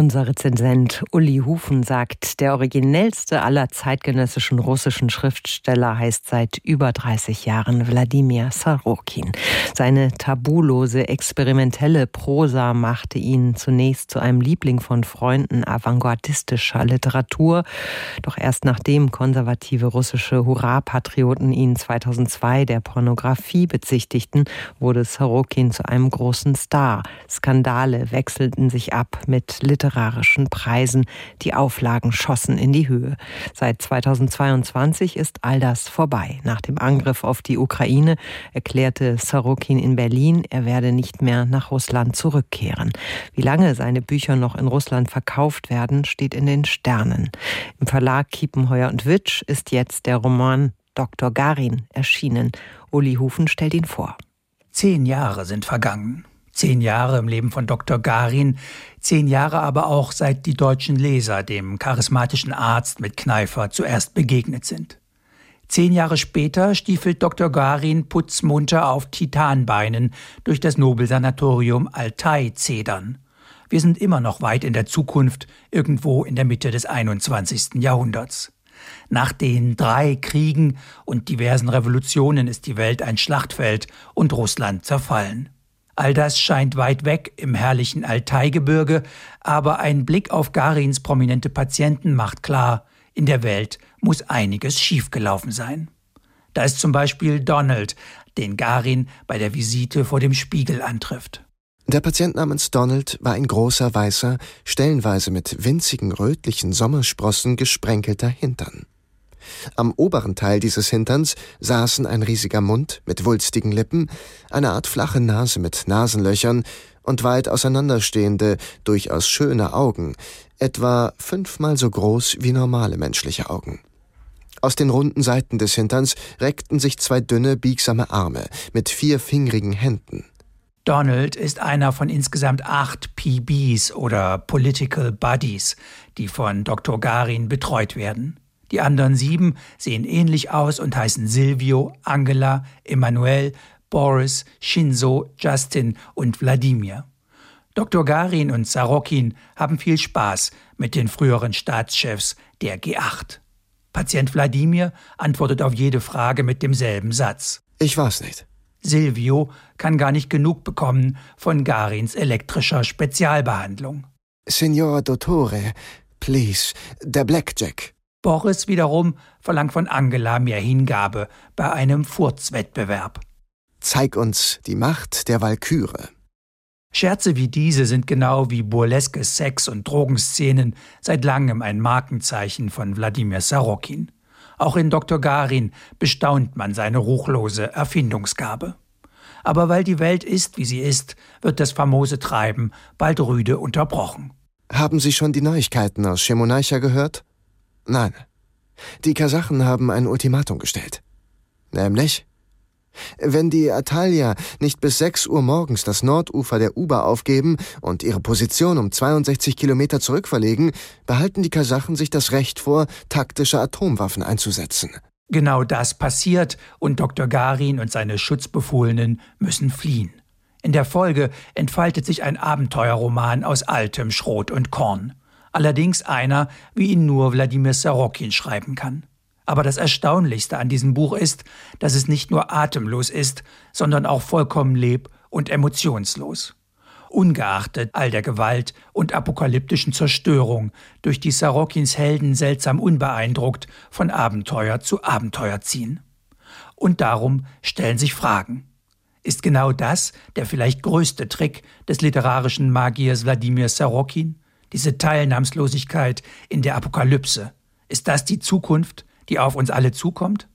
Unser Rezensent Uli Hufen sagt, der originellste aller zeitgenössischen russischen Schriftsteller heißt seit über 30 Jahren Wladimir Sarokin. Seine tabulose, experimentelle Prosa machte ihn zunächst zu einem Liebling von Freunden avantgardistischer Literatur. Doch erst nachdem konservative russische Hurra-Patrioten ihn 2002 der Pornografie bezichtigten, wurde Sarokin zu einem großen Star. Skandale wechselten sich ab mit Literatur literarischen Preisen. Die Auflagen schossen in die Höhe. Seit 2022 ist all das vorbei. Nach dem Angriff auf die Ukraine erklärte Sorokin in Berlin, er werde nicht mehr nach Russland zurückkehren. Wie lange seine Bücher noch in Russland verkauft werden, steht in den Sternen. Im Verlag Kiepenheuer und Witsch ist jetzt der Roman Dr. Garin erschienen. Uli Hufen stellt ihn vor. Zehn Jahre sind vergangen. Zehn Jahre im Leben von Dr. Garin, zehn Jahre aber auch seit die deutschen Leser dem charismatischen Arzt mit Kneifer zuerst begegnet sind. Zehn Jahre später stiefelt Dr. Garin putzmunter auf Titanbeinen durch das Nobelsanatorium Altai-Zedern. Wir sind immer noch weit in der Zukunft, irgendwo in der Mitte des 21. Jahrhunderts. Nach den drei Kriegen und diversen Revolutionen ist die Welt ein Schlachtfeld und Russland zerfallen. All das scheint weit weg im herrlichen Altaigebirge, aber ein Blick auf Garins prominente Patienten macht klar, in der Welt muss einiges schiefgelaufen sein. Da ist zum Beispiel Donald, den Garin bei der Visite vor dem Spiegel antrifft. Der Patient namens Donald war ein großer, weißer, stellenweise mit winzigen rötlichen Sommersprossen gesprenkelter Hintern. Am oberen Teil dieses Hinterns saßen ein riesiger Mund mit wulstigen Lippen, eine Art flache Nase mit Nasenlöchern und weit auseinanderstehende, durchaus schöne Augen, etwa fünfmal so groß wie normale menschliche Augen. Aus den runden Seiten des Hinterns reckten sich zwei dünne, biegsame Arme mit vier fingrigen Händen. Donald ist einer von insgesamt acht PBs oder Political Buddies, die von Dr. Garin betreut werden. Die anderen sieben sehen ähnlich aus und heißen Silvio, Angela, Emanuel, Boris, Shinzo, Justin und Wladimir. Dr. Garin und Sarokin haben viel Spaß mit den früheren Staatschefs der G8. Patient Wladimir antwortet auf jede Frage mit demselben Satz. Ich weiß nicht. Silvio kann gar nicht genug bekommen von Garins elektrischer Spezialbehandlung. Signor Dottore, please, der Blackjack. Boris wiederum verlangt von Angela mehr Hingabe bei einem Furzwettbewerb. Zeig uns die Macht der Walküre. Scherze wie diese sind genau wie burleske Sex- und Drogenszenen seit langem ein Markenzeichen von Wladimir Sarokin. Auch in Dr. Garin bestaunt man seine ruchlose Erfindungsgabe. Aber weil die Welt ist, wie sie ist, wird das famose Treiben bald rüde unterbrochen. Haben Sie schon die Neuigkeiten aus Schemonaicha gehört? Nein. Die Kasachen haben ein Ultimatum gestellt. Nämlich? Wenn die Atalia nicht bis 6 Uhr morgens das Nordufer der Uber aufgeben und ihre Position um 62 Kilometer zurückverlegen, behalten die Kasachen sich das Recht vor, taktische Atomwaffen einzusetzen. Genau das passiert und Dr. Garin und seine Schutzbefohlenen müssen fliehen. In der Folge entfaltet sich ein Abenteuerroman aus altem Schrot und Korn allerdings einer, wie ihn nur Wladimir Sarokin schreiben kann. Aber das Erstaunlichste an diesem Buch ist, dass es nicht nur atemlos ist, sondern auch vollkommen leb- und emotionslos. Ungeachtet all der Gewalt und apokalyptischen Zerstörung, durch die Sarokins Helden seltsam unbeeindruckt von Abenteuer zu Abenteuer ziehen. Und darum stellen sich Fragen. Ist genau das der vielleicht größte Trick des literarischen Magiers Wladimir Sarokin? Diese Teilnahmslosigkeit in der Apokalypse. Ist das die Zukunft, die auf uns alle zukommt?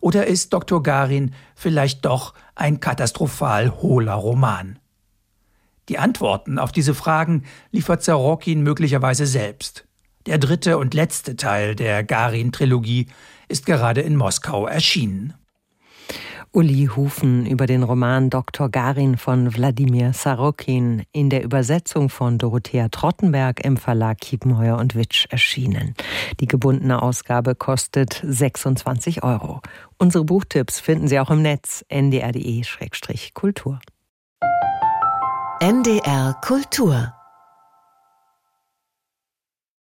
Oder ist Dr. Garin vielleicht doch ein katastrophal hohler Roman? Die Antworten auf diese Fragen liefert Sarokin möglicherweise selbst. Der dritte und letzte Teil der Garin-Trilogie ist gerade in Moskau erschienen. Uli Hufen über den Roman Dr. Garin von Wladimir Sarokin in der Übersetzung von Dorothea Trottenberg im Verlag Kiepenheuer und Witsch erschienen. Die gebundene Ausgabe kostet 26 Euro. Unsere Buchtipps finden Sie auch im Netz ndr.de-kultur. NDR Kultur